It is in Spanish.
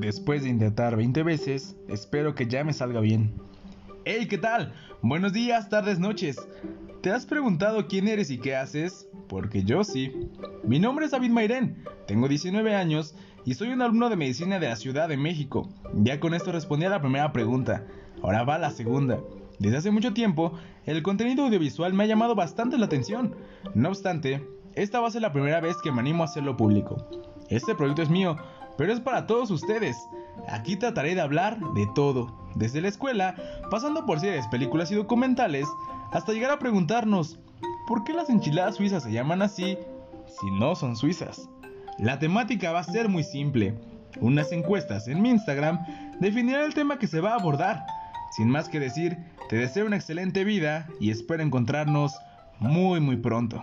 Después de intentar 20 veces, espero que ya me salga bien. ¡Hey! ¿Qué tal? Buenos días, tardes, noches. ¿Te has preguntado quién eres y qué haces? Porque yo sí. Mi nombre es David Mairén, tengo 19 años y soy un alumno de medicina de la Ciudad de México. Ya con esto respondí a la primera pregunta. Ahora va la segunda. Desde hace mucho tiempo, el contenido audiovisual me ha llamado bastante la atención. No obstante, esta va a ser la primera vez que me animo a hacerlo público. Este proyecto es mío, pero es para todos ustedes. Aquí trataré de hablar de todo, desde la escuela, pasando por series, películas y documentales, hasta llegar a preguntarnos, ¿por qué las enchiladas suizas se llaman así si no son suizas? La temática va a ser muy simple. Unas encuestas en mi Instagram definirán el tema que se va a abordar. Sin más que decir, te deseo una excelente vida y espero encontrarnos muy muy pronto.